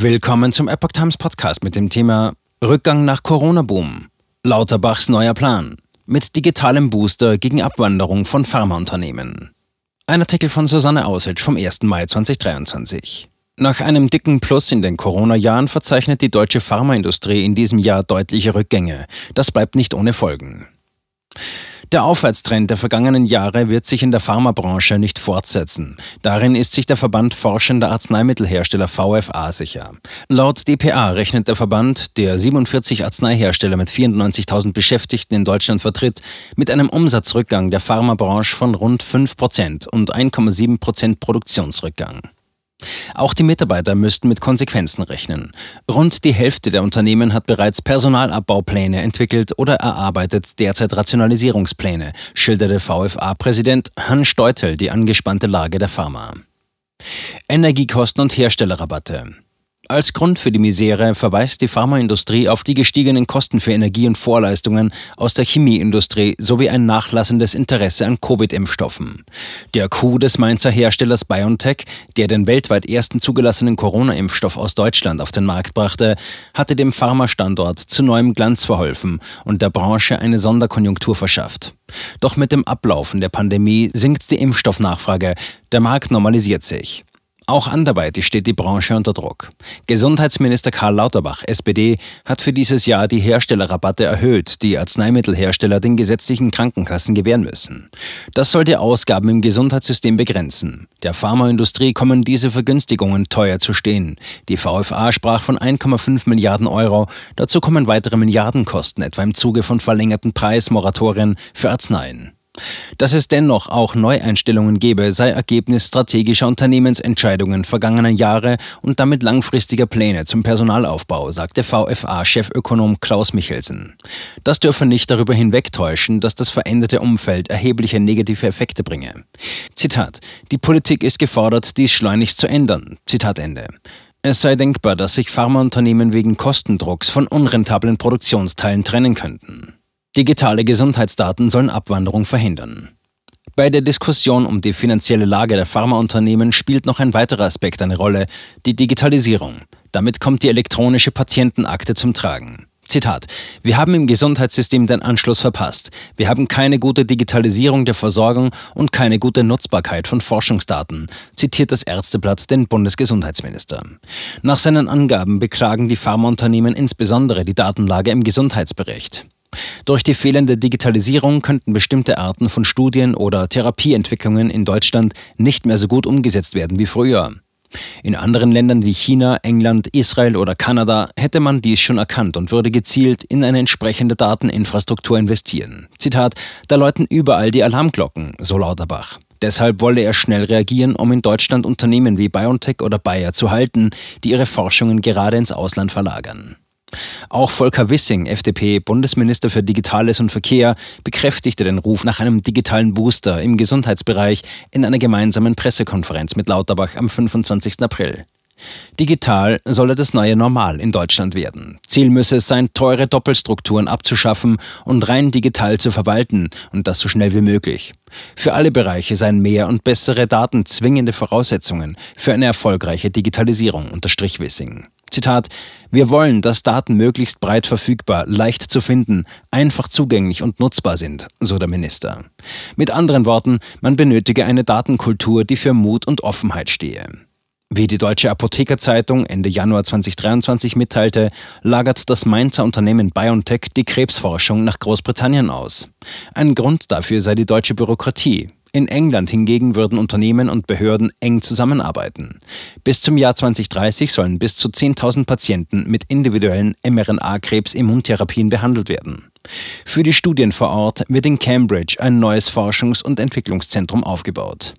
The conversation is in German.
Willkommen zum Epoch Times Podcast mit dem Thema Rückgang nach Corona-Boom. Lauterbachs neuer Plan. Mit digitalem Booster gegen Abwanderung von Pharmaunternehmen. Ein Artikel von Susanne Ausic vom 1. Mai 2023. Nach einem dicken Plus in den Corona-Jahren verzeichnet die deutsche Pharmaindustrie in diesem Jahr deutliche Rückgänge. Das bleibt nicht ohne Folgen. Der Aufwärtstrend der vergangenen Jahre wird sich in der Pharmabranche nicht fortsetzen. Darin ist sich der Verband forschender Arzneimittelhersteller VFA sicher. Laut dpa rechnet der Verband, der 47 Arzneihersteller mit 94.000 Beschäftigten in Deutschland vertritt, mit einem Umsatzrückgang der Pharmabranche von rund 5 Prozent und 1,7 Prozent Produktionsrückgang. Auch die Mitarbeiter müssten mit Konsequenzen rechnen. Rund die Hälfte der Unternehmen hat bereits Personalabbaupläne entwickelt oder erarbeitet derzeit Rationalisierungspläne, schilderte VFA-Präsident Hans Steutel die angespannte Lage der Pharma. Energiekosten und Herstellerrabatte. Als Grund für die Misere verweist die Pharmaindustrie auf die gestiegenen Kosten für Energie und Vorleistungen aus der Chemieindustrie sowie ein nachlassendes Interesse an Covid-Impfstoffen. Der Coup des Mainzer Herstellers BioNTech, der den weltweit ersten zugelassenen Corona-Impfstoff aus Deutschland auf den Markt brachte, hatte dem Pharmastandort zu neuem Glanz verholfen und der Branche eine Sonderkonjunktur verschafft. Doch mit dem Ablaufen der Pandemie sinkt die Impfstoffnachfrage, der Markt normalisiert sich. Auch anderweitig steht die Branche unter Druck. Gesundheitsminister Karl Lauterbach, SPD, hat für dieses Jahr die Herstellerrabatte erhöht, die Arzneimittelhersteller den gesetzlichen Krankenkassen gewähren müssen. Das soll die Ausgaben im Gesundheitssystem begrenzen. Der Pharmaindustrie kommen diese Vergünstigungen teuer zu stehen. Die VFA sprach von 1,5 Milliarden Euro. Dazu kommen weitere Milliardenkosten, etwa im Zuge von verlängerten Preismoratorien für Arzneien. Dass es dennoch auch Neueinstellungen gebe, sei Ergebnis strategischer Unternehmensentscheidungen vergangener Jahre und damit langfristiger Pläne zum Personalaufbau, sagte VFA-Chefökonom Klaus Michelsen. Das dürfe nicht darüber hinwegtäuschen, dass das veränderte Umfeld erhebliche negative Effekte bringe. Zitat: Die Politik ist gefordert, dies schleunigst zu ändern. Zitat Ende. Es sei denkbar, dass sich Pharmaunternehmen wegen Kostendrucks von unrentablen Produktionsteilen trennen könnten. Digitale Gesundheitsdaten sollen Abwanderung verhindern. Bei der Diskussion um die finanzielle Lage der Pharmaunternehmen spielt noch ein weiterer Aspekt eine Rolle, die Digitalisierung. Damit kommt die elektronische Patientenakte zum Tragen. Zitat. Wir haben im Gesundheitssystem den Anschluss verpasst. Wir haben keine gute Digitalisierung der Versorgung und keine gute Nutzbarkeit von Forschungsdaten, zitiert das Ärzteblatt den Bundesgesundheitsminister. Nach seinen Angaben beklagen die Pharmaunternehmen insbesondere die Datenlage im Gesundheitsbericht. Durch die fehlende Digitalisierung könnten bestimmte Arten von Studien oder Therapieentwicklungen in Deutschland nicht mehr so gut umgesetzt werden wie früher. In anderen Ländern wie China, England, Israel oder Kanada hätte man dies schon erkannt und würde gezielt in eine entsprechende Dateninfrastruktur investieren. Zitat, da läuten überall die Alarmglocken, so Lauterbach. Deshalb wolle er schnell reagieren, um in Deutschland Unternehmen wie BioNTech oder Bayer zu halten, die ihre Forschungen gerade ins Ausland verlagern. Auch Volker Wissing, FDP, Bundesminister für Digitales und Verkehr, bekräftigte den Ruf nach einem digitalen Booster im Gesundheitsbereich in einer gemeinsamen Pressekonferenz mit Lauterbach am 25. April. Digital solle das neue Normal in Deutschland werden. Ziel müsse es sein, teure Doppelstrukturen abzuschaffen und rein digital zu verwalten und das so schnell wie möglich. Für alle Bereiche seien mehr und bessere Daten zwingende Voraussetzungen für eine erfolgreiche Digitalisierung, unterstrich Wissing. Zitat, wir wollen, dass Daten möglichst breit verfügbar, leicht zu finden, einfach zugänglich und nutzbar sind, so der Minister. Mit anderen Worten, man benötige eine Datenkultur, die für Mut und Offenheit stehe. Wie die Deutsche Apothekerzeitung Ende Januar 2023 mitteilte, lagert das Mainzer Unternehmen BioNTech die Krebsforschung nach Großbritannien aus. Ein Grund dafür sei die deutsche Bürokratie. In England hingegen würden Unternehmen und Behörden eng zusammenarbeiten. Bis zum Jahr 2030 sollen bis zu 10.000 Patienten mit individuellen mRNA-Krebs-Immuntherapien behandelt werden. Für die Studien vor Ort wird in Cambridge ein neues Forschungs- und Entwicklungszentrum aufgebaut.